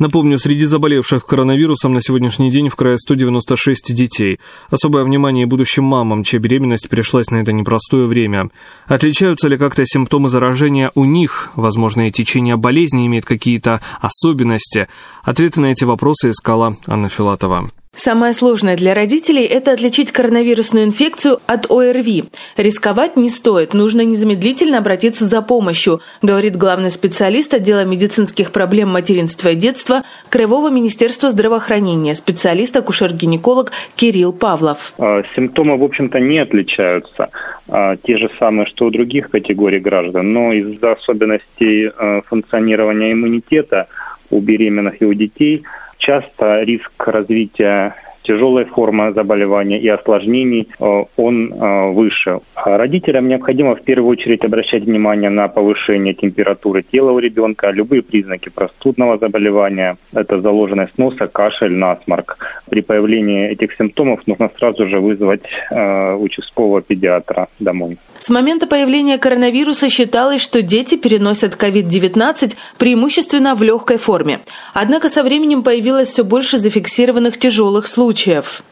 Напомню, среди заболевших коронавирусом на сегодняшний день в крае 196 детей. Особое внимание будущим мамам, чья беременность пришлась на это непростое время. Отличаются ли как-то симптомы заражения у них? Возможно, и течение болезни имеет какие-то особенности? Ответы на эти вопросы искала Анна Филатова. Самое сложное для родителей – это отличить коронавирусную инфекцию от ОРВИ. Рисковать не стоит, нужно незамедлительно обратиться за помощью, говорит главный специалист отдела медицинских проблем материнства и детства Краевого министерства здравоохранения, специалист-акушер-гинеколог Кирилл Павлов. А, симптомы, в общем-то, не отличаются. А, те же самые, что у других категорий граждан, но из-за особенностей а, функционирования иммунитета у беременных и у детей – часто риск развития тяжелой формы заболевания и осложнений, э, он э, выше. А родителям необходимо в первую очередь обращать внимание на повышение температуры тела у ребенка, любые признаки простудного заболевания, это заложенность носа, кашель, насморк. При появлении этих симптомов нужно сразу же вызвать э, участкового педиатра домой. С момента появления коронавируса считалось, что дети переносят COVID-19 преимущественно в легкой форме. Однако со временем появилось все больше зафиксированных тяжелых случаев.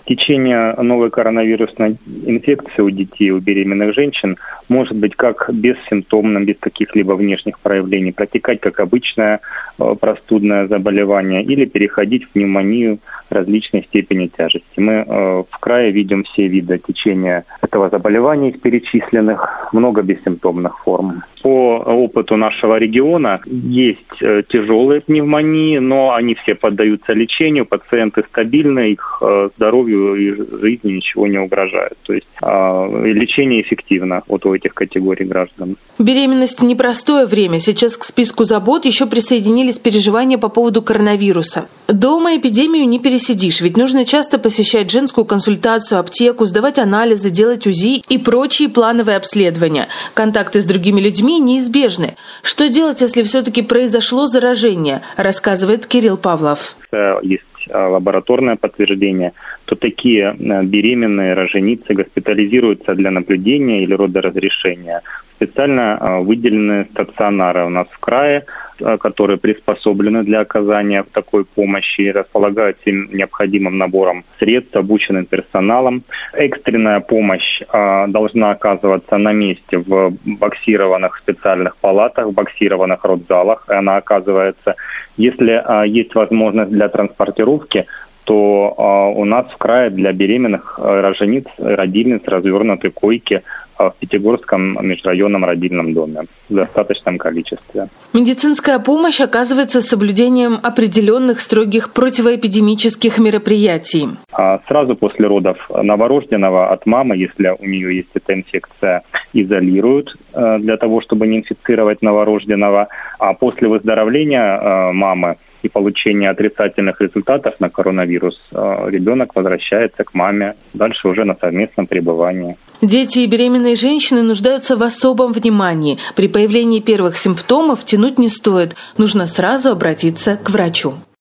Течение новой коронавирусной инфекции у детей, у беременных женщин может быть как бессимптомным, без каких-либо внешних проявлений, протекать как обычное э, простудное заболевание или переходить в пневмонию различной степени тяжести. Мы э, в крае видим все виды течения этого заболевания из перечисленных много бессимптомных форм. По опыту нашего региона есть э, тяжелые пневмонии, но они все поддаются лечению, пациенты стабильны, их э, здоровью и жизни ничего не угрожает. То есть а, лечение эффективно вот у этих категорий граждан. Беременность – непростое время. Сейчас к списку забот еще присоединились переживания по поводу коронавируса. Дома эпидемию не пересидишь, ведь нужно часто посещать женскую консультацию, аптеку, сдавать анализы, делать УЗИ и прочие плановые обследования. Контакты с другими людьми неизбежны. Что делать, если все-таки произошло заражение, рассказывает Кирилл Павлов. Есть а, лабораторное подтверждение, то такие а, беременные роженицы госпитализируются для наблюдения или родоразрешения специально а, выделенные стационары у нас в крае, а, которые приспособлены для оказания такой помощи располагают всем необходимым набором средств, обученным персоналом. Экстренная помощь а, должна оказываться на месте в боксированных специальных палатах, в боксированных родзалах. Она оказывается, если есть возможность для транспортировки, то у нас в крае для беременных рожениц, родильниц развернуты койки в Пятигорском межрайонном родильном доме в достаточном количестве. Медицинская помощь оказывается с соблюдением определенных строгих противоэпидемических мероприятий. А сразу после родов новорожденного от мамы, если у нее есть эта инфекция, изолируют э, для того, чтобы не инфицировать новорожденного. А после выздоровления э, мамы и получения отрицательных результатов на коронавирус э, ребенок возвращается к маме, дальше уже на совместном пребывании. Дети и беременные женщины нуждаются в особом внимании. При появлении первых симптомов тянуть не стоит. Нужно сразу обратиться к врачу.